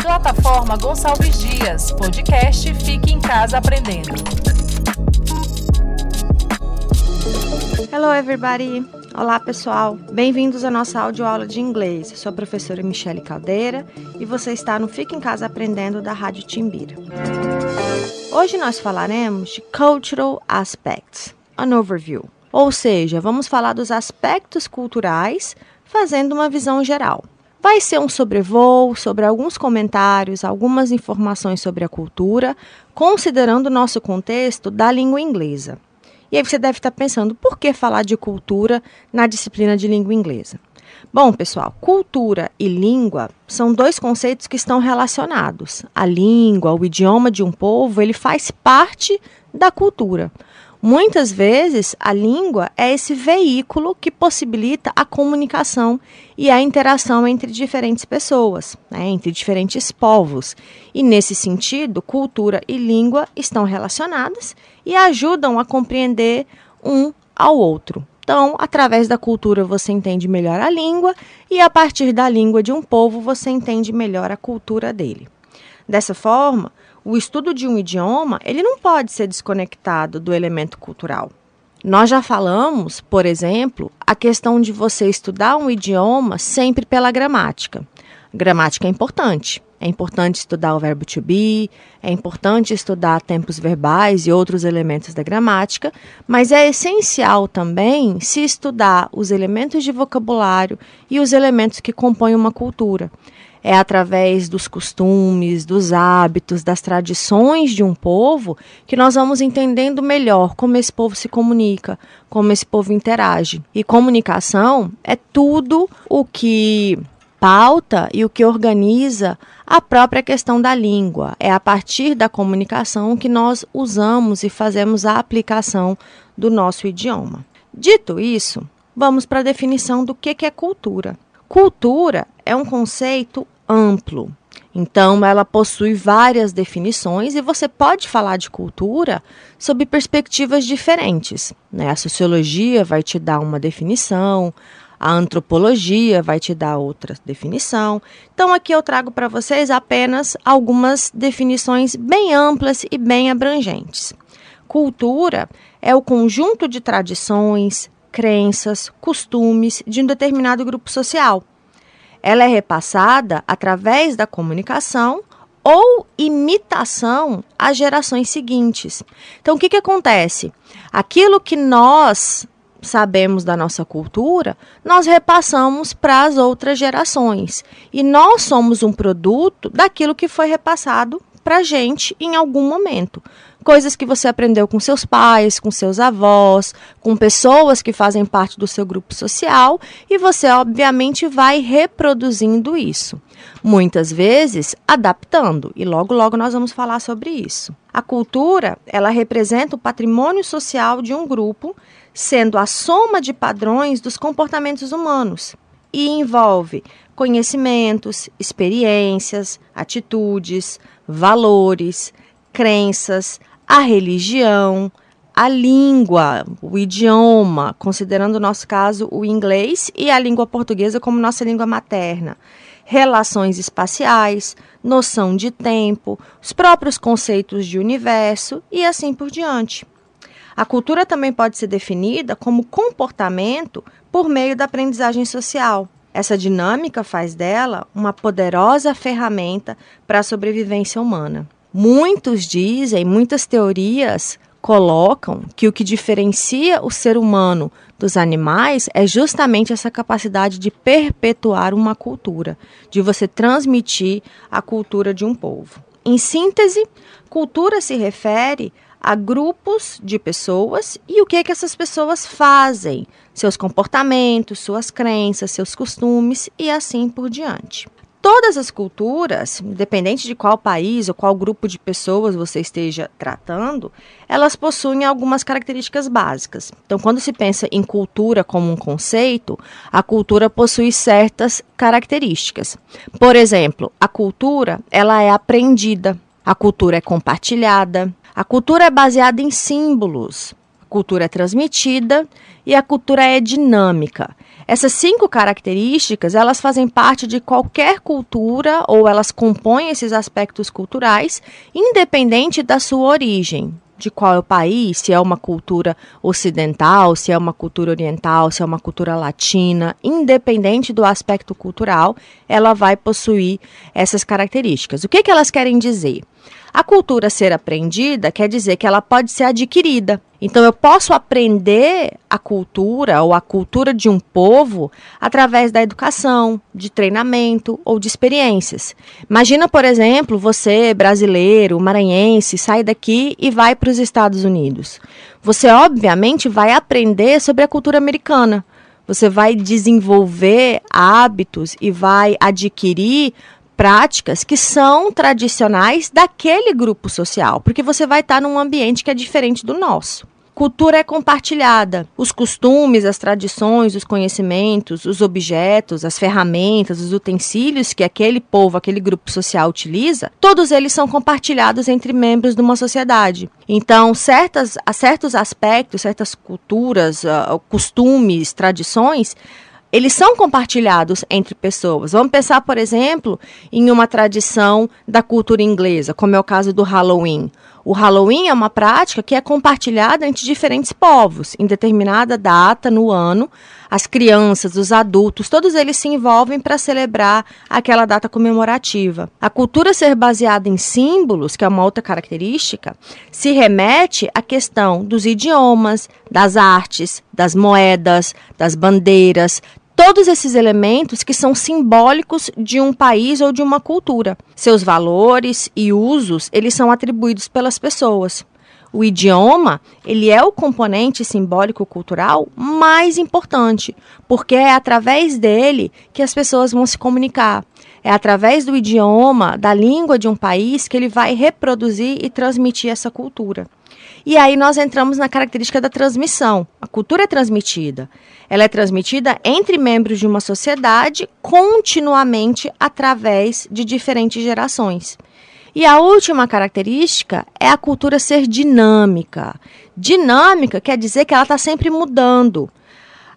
Plataforma Gonçalves Dias, podcast Fique em Casa Aprendendo. Hello everybody! Olá pessoal, bem-vindos à nossa audioaula de inglês. sou a professora Michele Caldeira e você está no Fique em Casa Aprendendo da Rádio Timbira. Hoje nós falaremos de Cultural Aspects, an overview, ou seja, vamos falar dos aspectos culturais fazendo uma visão geral. Vai ser um sobrevoo sobre alguns comentários, algumas informações sobre a cultura, considerando o nosso contexto da língua inglesa. E aí você deve estar pensando, por que falar de cultura na disciplina de língua inglesa? Bom, pessoal, cultura e língua são dois conceitos que estão relacionados. A língua, o idioma de um povo, ele faz parte da cultura. Muitas vezes, a língua é esse veículo que possibilita a comunicação e a interação entre diferentes pessoas, né, entre diferentes povos. E, nesse sentido, cultura e língua estão relacionadas e ajudam a compreender um ao outro. Então, através da cultura você entende melhor a língua e a partir da língua de um povo você entende melhor a cultura dele. Dessa forma, o estudo de um idioma, ele não pode ser desconectado do elemento cultural. Nós já falamos, por exemplo, a questão de você estudar um idioma sempre pela gramática. Gramática é importante. É importante estudar o verbo to be, é importante estudar tempos verbais e outros elementos da gramática, mas é essencial também se estudar os elementos de vocabulário e os elementos que compõem uma cultura é através dos costumes, dos hábitos, das tradições de um povo que nós vamos entendendo melhor como esse povo se comunica, como esse povo interage. E comunicação é tudo o que pauta e o que organiza a própria questão da língua. É a partir da comunicação que nós usamos e fazemos a aplicação do nosso idioma. Dito isso, vamos para a definição do que é cultura. Cultura é um conceito amplo. Então, ela possui várias definições e você pode falar de cultura sob perspectivas diferentes. Né? A sociologia vai te dar uma definição, a antropologia vai te dar outra definição. Então, aqui eu trago para vocês apenas algumas definições bem amplas e bem abrangentes. Cultura é o conjunto de tradições, crenças, costumes de um determinado grupo social ela é repassada através da comunicação ou imitação às gerações seguintes. Então, o que, que acontece? Aquilo que nós sabemos da nossa cultura, nós repassamos para as outras gerações. E nós somos um produto daquilo que foi repassado para a gente em algum momento coisas que você aprendeu com seus pais, com seus avós, com pessoas que fazem parte do seu grupo social e você, obviamente, vai reproduzindo isso. Muitas vezes adaptando, e logo logo nós vamos falar sobre isso. A cultura, ela representa o patrimônio social de um grupo, sendo a soma de padrões dos comportamentos humanos e envolve conhecimentos, experiências, atitudes, valores, crenças, a religião, a língua, o idioma, considerando o nosso caso o inglês e a língua portuguesa como nossa língua materna, relações espaciais, noção de tempo, os próprios conceitos de universo e assim por diante. A cultura também pode ser definida como comportamento por meio da aprendizagem social. Essa dinâmica faz dela uma poderosa ferramenta para a sobrevivência humana. Muitos dizem, muitas teorias colocam que o que diferencia o ser humano dos animais é justamente essa capacidade de perpetuar uma cultura, de você transmitir a cultura de um povo. Em síntese, cultura se refere a grupos de pessoas e o que, é que essas pessoas fazem, seus comportamentos, suas crenças, seus costumes e assim por diante todas as culturas, independente de qual país ou qual grupo de pessoas você esteja tratando, elas possuem algumas características básicas. Então, quando se pensa em cultura como um conceito, a cultura possui certas características. Por exemplo, a cultura, ela é aprendida, a cultura é compartilhada, a cultura é baseada em símbolos, a cultura é transmitida e a cultura é dinâmica Essas cinco características, elas fazem parte de qualquer cultura ou elas compõem esses aspectos culturais, independente da sua origem de qual é o país, se é uma cultura ocidental, se é uma cultura oriental, se é uma cultura latina, independente do aspecto cultural, ela vai possuir essas características. O que, que elas querem dizer? A cultura ser aprendida quer dizer que ela pode ser adquirida. Então, eu posso aprender a cultura ou a cultura de um povo através da educação, de treinamento ou de experiências. Imagina, por exemplo, você, brasileiro, maranhense, sai daqui e vai para os Estados Unidos. Você, obviamente, vai aprender sobre a cultura americana. Você vai desenvolver hábitos e vai adquirir práticas que são tradicionais daquele grupo social, porque você vai estar num ambiente que é diferente do nosso. Cultura é compartilhada. Os costumes, as tradições, os conhecimentos, os objetos, as ferramentas, os utensílios que aquele povo, aquele grupo social utiliza, todos eles são compartilhados entre membros de uma sociedade. Então, certas, certos aspectos, certas culturas, uh, costumes, tradições, eles são compartilhados entre pessoas. Vamos pensar, por exemplo, em uma tradição da cultura inglesa, como é o caso do Halloween. O Halloween é uma prática que é compartilhada entre diferentes povos, em determinada data no ano. As crianças, os adultos, todos eles se envolvem para celebrar aquela data comemorativa. A cultura ser baseada em símbolos, que é uma outra característica, se remete à questão dos idiomas, das artes, das moedas, das bandeiras, todos esses elementos que são simbólicos de um país ou de uma cultura. Seus valores e usos, eles são atribuídos pelas pessoas. O idioma, ele é o componente simbólico cultural mais importante, porque é através dele que as pessoas vão se comunicar. É através do idioma, da língua de um país que ele vai reproduzir e transmitir essa cultura. E aí nós entramos na característica da transmissão. A cultura é transmitida. Ela é transmitida entre membros de uma sociedade continuamente através de diferentes gerações. E a última característica é a cultura ser dinâmica. Dinâmica quer dizer que ela está sempre mudando.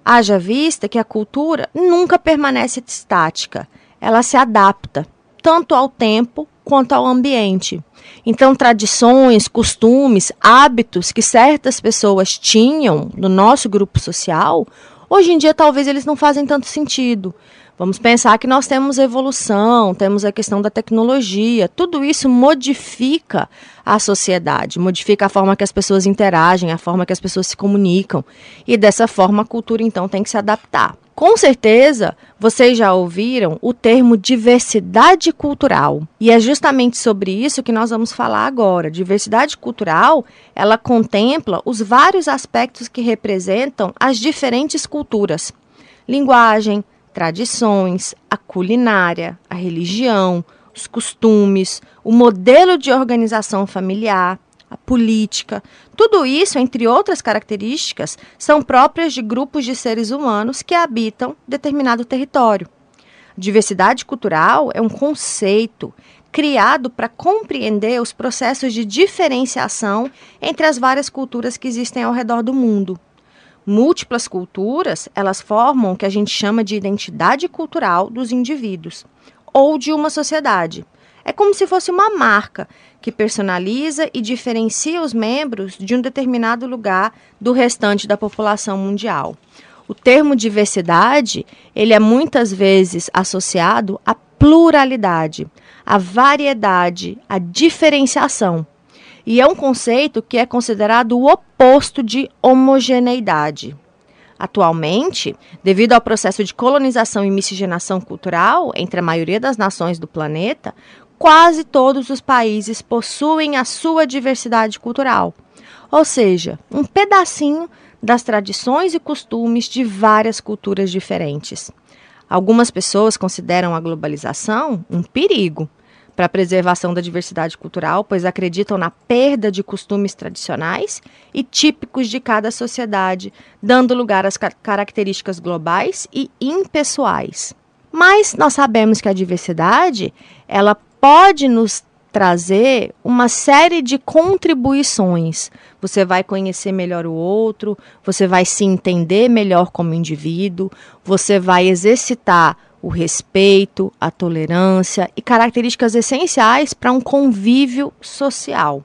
Haja vista que a cultura nunca permanece estática, ela se adapta tanto ao tempo quanto ao ambiente. Então, tradições, costumes, hábitos que certas pessoas tinham no nosso grupo social, hoje em dia talvez eles não fazem tanto sentido. Vamos pensar que nós temos evolução, temos a questão da tecnologia, tudo isso modifica a sociedade, modifica a forma que as pessoas interagem, a forma que as pessoas se comunicam. E dessa forma a cultura então tem que se adaptar. Com certeza, vocês já ouviram o termo diversidade cultural. E é justamente sobre isso que nós vamos falar agora. Diversidade cultural, ela contempla os vários aspectos que representam as diferentes culturas. Linguagem, tradições, a culinária, a religião, os costumes, o modelo de organização familiar, a política. Tudo isso, entre outras características, são próprias de grupos de seres humanos que habitam determinado território. Diversidade cultural é um conceito criado para compreender os processos de diferenciação entre as várias culturas que existem ao redor do mundo múltiplas culturas, elas formam o que a gente chama de identidade cultural dos indivíduos ou de uma sociedade. É como se fosse uma marca que personaliza e diferencia os membros de um determinado lugar do restante da população mundial. O termo diversidade, ele é muitas vezes associado à pluralidade, à variedade, à diferenciação. E é um conceito que é considerado o oposto de homogeneidade. Atualmente, devido ao processo de colonização e miscigenação cultural entre a maioria das nações do planeta, quase todos os países possuem a sua diversidade cultural, ou seja, um pedacinho das tradições e costumes de várias culturas diferentes. Algumas pessoas consideram a globalização um perigo, para a preservação da diversidade cultural, pois acreditam na perda de costumes tradicionais e típicos de cada sociedade, dando lugar às características globais e impessoais. Mas nós sabemos que a diversidade, ela pode nos trazer uma série de contribuições. Você vai conhecer melhor o outro, você vai se entender melhor como indivíduo, você vai exercitar o respeito, a tolerância e características essenciais para um convívio social.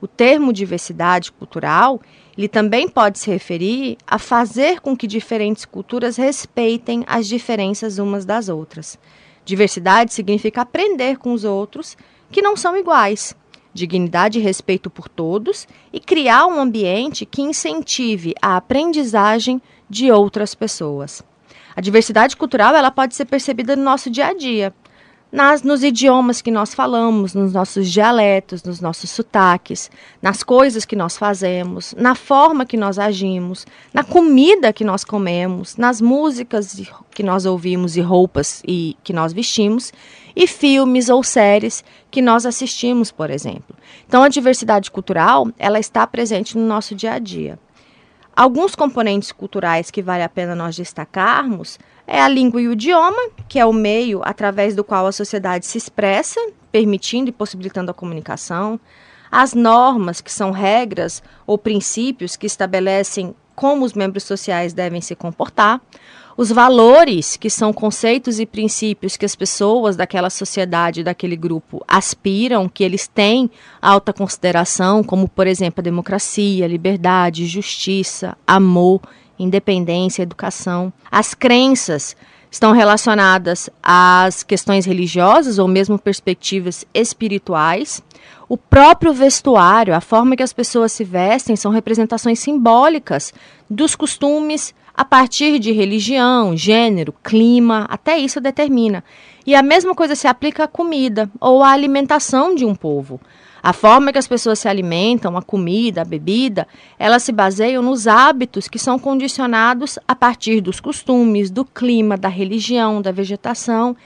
O termo diversidade cultural, ele também pode se referir a fazer com que diferentes culturas respeitem as diferenças umas das outras. Diversidade significa aprender com os outros que não são iguais, dignidade e respeito por todos e criar um ambiente que incentive a aprendizagem de outras pessoas. A diversidade cultural ela pode ser percebida no nosso dia a dia, nas, nos idiomas que nós falamos, nos nossos dialetos, nos nossos sotaques, nas coisas que nós fazemos, na forma que nós agimos, na comida que nós comemos, nas músicas que nós ouvimos e roupas e que nós vestimos, e filmes ou séries que nós assistimos, por exemplo. Então a diversidade cultural, ela está presente no nosso dia a dia. Alguns componentes culturais que vale a pena nós destacarmos é a língua e o idioma, que é o meio através do qual a sociedade se expressa, permitindo e possibilitando a comunicação. As normas, que são regras ou princípios que estabelecem como os membros sociais devem se comportar os valores, que são conceitos e princípios que as pessoas daquela sociedade, daquele grupo aspiram, que eles têm alta consideração, como, por exemplo, a democracia, liberdade, justiça, amor, independência, educação. As crenças estão relacionadas às questões religiosas ou mesmo perspectivas espirituais. O próprio vestuário, a forma que as pessoas se vestem, são representações simbólicas dos costumes, a partir de religião, gênero, clima, até isso determina. E a mesma coisa se aplica à comida ou à alimentação de um povo. A forma que as pessoas se alimentam, a comida, a bebida, elas se baseiam nos hábitos que são condicionados a partir dos costumes, do clima, da religião, da vegetação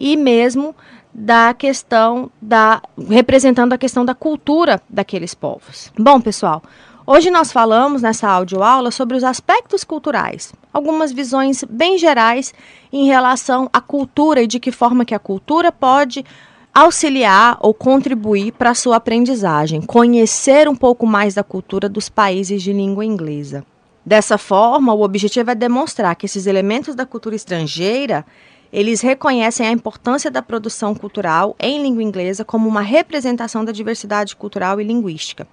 e mesmo da questão da representando a questão da cultura daqueles povos. Bom, pessoal, Hoje nós falamos nessa audioaula sobre os aspectos culturais, algumas visões bem gerais em relação à cultura e de que forma que a cultura pode auxiliar ou contribuir para a sua aprendizagem, conhecer um pouco mais da cultura dos países de língua inglesa. Dessa forma, o objetivo é demonstrar que esses elementos da cultura estrangeira eles reconhecem a importância da produção cultural em língua inglesa como uma representação da diversidade cultural e linguística.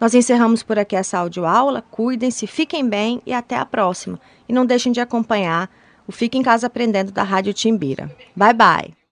Nós encerramos por aqui essa audioaula. Cuidem-se, fiquem bem e até a próxima. E não deixem de acompanhar o Fique em Casa Aprendendo da Rádio Timbira. Bye, bye!